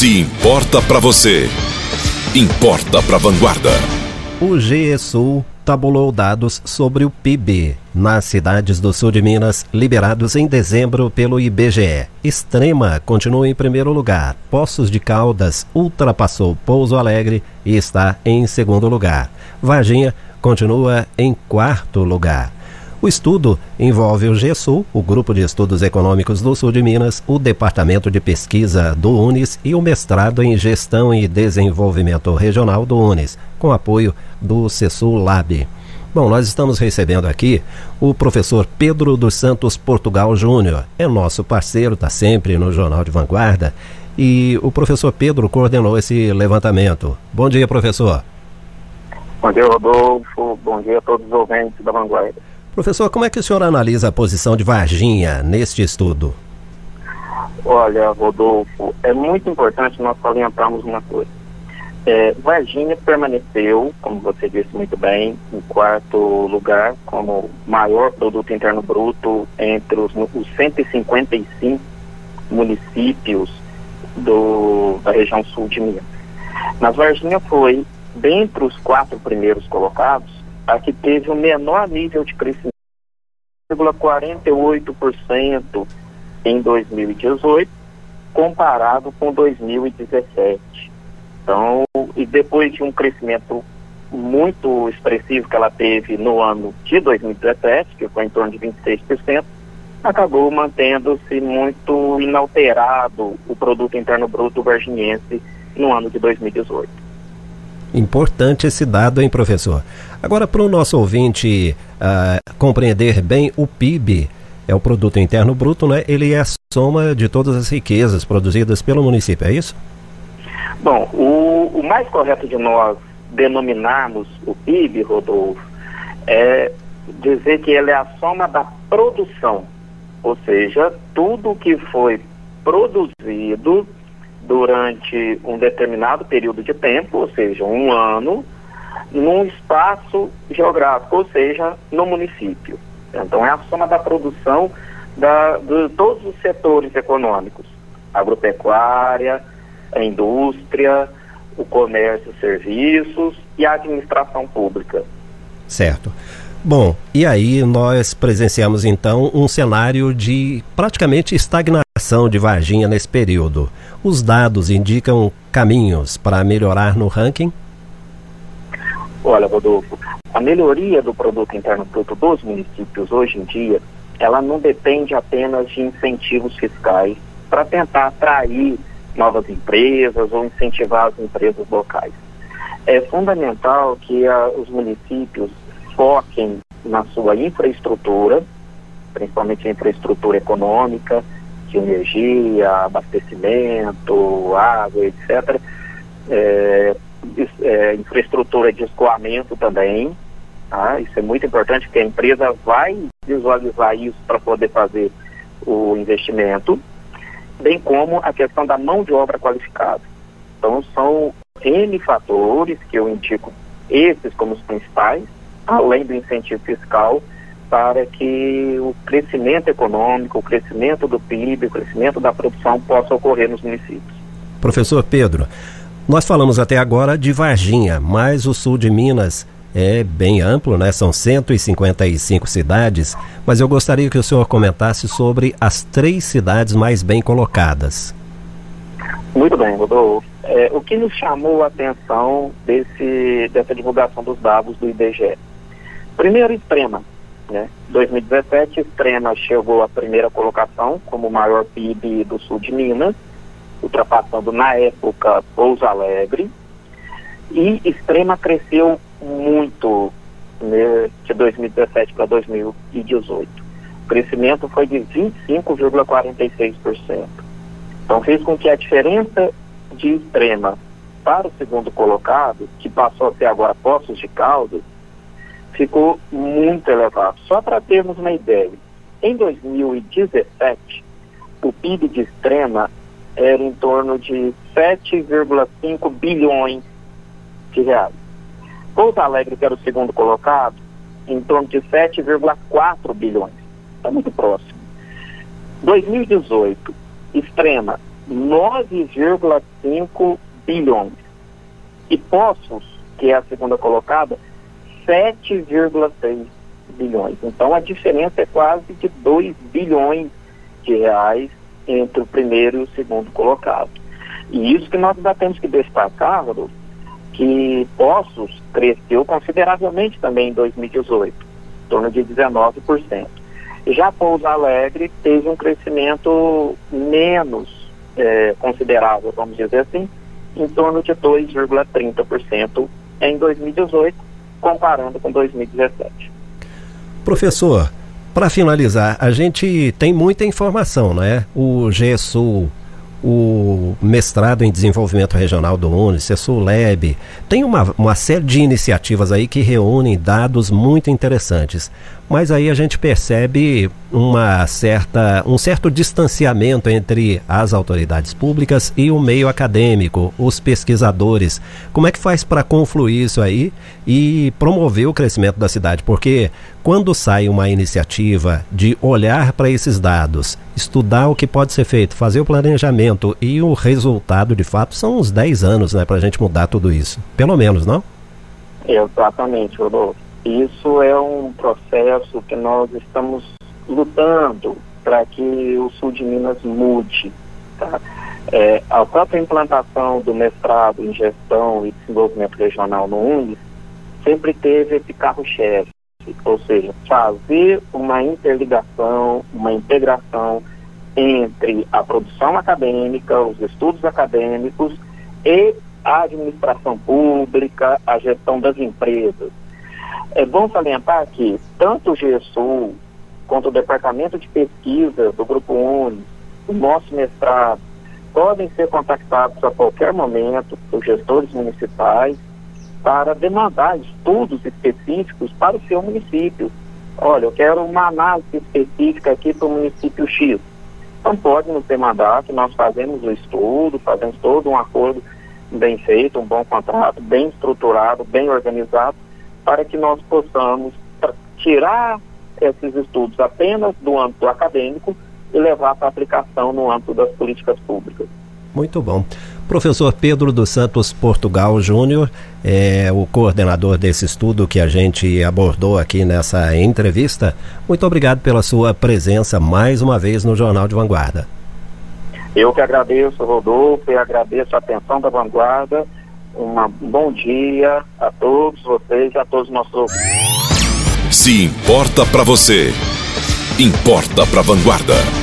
Se importa para você, importa para Vanguarda. O GESUL tabulou dados sobre o PIB nas cidades do sul de Minas, liberados em dezembro pelo IBGE. Extrema continua em primeiro lugar. Poços de Caldas ultrapassou Pouso Alegre e está em segundo lugar. Varginha continua em quarto lugar. O estudo envolve o GESUL, o Grupo de Estudos Econômicos do Sul de Minas, o Departamento de Pesquisa do UNES e o mestrado em Gestão e Desenvolvimento Regional do UNES, com apoio do CESUL Lab. Bom, nós estamos recebendo aqui o professor Pedro dos Santos Portugal Júnior. É nosso parceiro, está sempre no Jornal de Vanguarda. E o professor Pedro coordenou esse levantamento. Bom dia, professor. Bom dia, Rodolfo. Bom dia a todos os ouvintes da Vanguarda. Professor, como é que o senhor analisa a posição de Varginha neste estudo? Olha, Rodolfo, é muito importante nós salientarmos uma coisa. É, Varginha permaneceu, como você disse muito bem, em quarto lugar como maior produto interno bruto entre os, os 155 municípios do, da região sul de Minas. Mas Varginha foi, dentre os quatro primeiros colocados, a que teve o menor nível de crescimento, 48% em 2018, comparado com 2017. Então, e depois de um crescimento muito expressivo que ela teve no ano de 2017, que foi em torno de 26%, acabou mantendo-se muito inalterado o produto interno bruto virginiense no ano de 2018. Importante esse dado, hein, professor? Agora, para o nosso ouvinte uh, compreender bem, o PIB é o Produto Interno Bruto, né? Ele é a soma de todas as riquezas produzidas pelo município, é isso? Bom, o, o mais correto de nós denominarmos o PIB, Rodolfo, é dizer que ele é a soma da produção, ou seja, tudo que foi produzido durante um determinado período de tempo, ou seja, um ano, num espaço geográfico, ou seja, no município. Então, é a soma da produção da, de todos os setores econômicos: agropecuária, a indústria, o comércio, serviços e a administração pública. Certo. Bom, e aí nós presenciamos então um cenário de praticamente estagnação de Varginha nesse período. Os dados indicam caminhos para melhorar no ranking? Olha, Rodolfo, a melhoria do produto interno bruto dos municípios hoje em dia, ela não depende apenas de incentivos fiscais para tentar atrair novas empresas ou incentivar as empresas locais. É fundamental que a, os municípios foquem na sua infraestrutura, principalmente a infraestrutura econômica, de energia, abastecimento, água, etc. É, é, infraestrutura de escoamento também. Tá? Isso é muito importante, porque a empresa vai visualizar isso para poder fazer o investimento, bem como a questão da mão de obra qualificada. Então, são N fatores que eu indico esses como os principais, além do incentivo fiscal, para que o crescimento econômico, o crescimento do PIB, o crescimento da produção possa ocorrer nos municípios. Professor Pedro, nós falamos até agora de Varginha, mas o sul de Minas é bem amplo, né? São 155 cidades, mas eu gostaria que o senhor comentasse sobre as três cidades mais bem colocadas. Muito bem, Rodolfo. É, o que nos chamou a atenção desse, dessa divulgação dos dados do IBGE? Primeiro, Extrema. Né? 2017, Extrema chegou à primeira colocação como maior PIB do sul de Minas, ultrapassando na época Pouso Alegre. E Extrema cresceu muito né, de 2017 para 2018. O crescimento foi de 25,46%. Então fez com que a diferença de Extrema para o segundo colocado, que passou a ser agora Poços de Caldas, ficou muito elevado. Só para termos uma ideia, em 2017, o PIB de Extrema era em torno de 7,5 bilhões de reais. Pouso Alegre, que era o segundo colocado, em torno de 7,4 bilhões. Está muito próximo. 2018, Extrema, 9,5 bilhões. E Poços, que é a segunda colocada, 7,6 bilhões. Então a diferença é quase de 2 bilhões de reais entre o primeiro e o segundo colocado. E isso que nós ainda temos que destacar, Rodolfo, que Poços cresceu consideravelmente também em 2018, em torno de 19%. Já Pouso Alegre teve um crescimento menos é, considerável, vamos dizer assim, em torno de 2,30% em 2018, comparando com 2017. Professor, para finalizar, a gente tem muita informação, né? O GESUL o mestrado em desenvolvimento regional do UNES, Suleb, tem uma, uma série de iniciativas aí que reúnem dados muito interessantes. Mas aí a gente percebe uma certa, um certo distanciamento entre as autoridades públicas e o meio acadêmico, os pesquisadores. Como é que faz para confluir isso aí e promover o crescimento da cidade? Porque quando sai uma iniciativa de olhar para esses dados, estudar o que pode ser feito, fazer o planejamento e o resultado de fato são uns 10 anos né, para a gente mudar tudo isso. Pelo menos, não? Exatamente, Rodolfo. Isso é um processo que nós estamos lutando para que o sul de Minas mude. Tá? É, a própria implantação do mestrado em gestão e desenvolvimento regional no UNES sempre teve esse carro-chefe, ou seja, fazer uma interligação, uma integração entre a produção acadêmica, os estudos acadêmicos e a administração pública, a gestão das empresas. É bom salientar que tanto o GESUL quanto o Departamento de Pesquisa do Grupo UNI, o nosso mestrado, podem ser contactados a qualquer momento por gestores municipais para demandar estudos específicos para o seu município. Olha, eu quero uma análise específica aqui para o município X. Então pode nos demandar que nós fazemos o estudo, fazemos todo um acordo bem feito, um bom contrato, bem estruturado, bem organizado, para que nós possamos tirar esses estudos apenas do âmbito acadêmico e levar para aplicação no âmbito das políticas públicas. Muito bom. Professor Pedro dos Santos Portugal Júnior é o coordenador desse estudo que a gente abordou aqui nessa entrevista. Muito obrigado pela sua presença mais uma vez no Jornal de Vanguarda. Eu que agradeço, Rodolfo, e agradeço a atenção da Vanguarda um bom dia a todos vocês e a todos os nossos ouvintes. Se importa para você, importa para Vanguarda.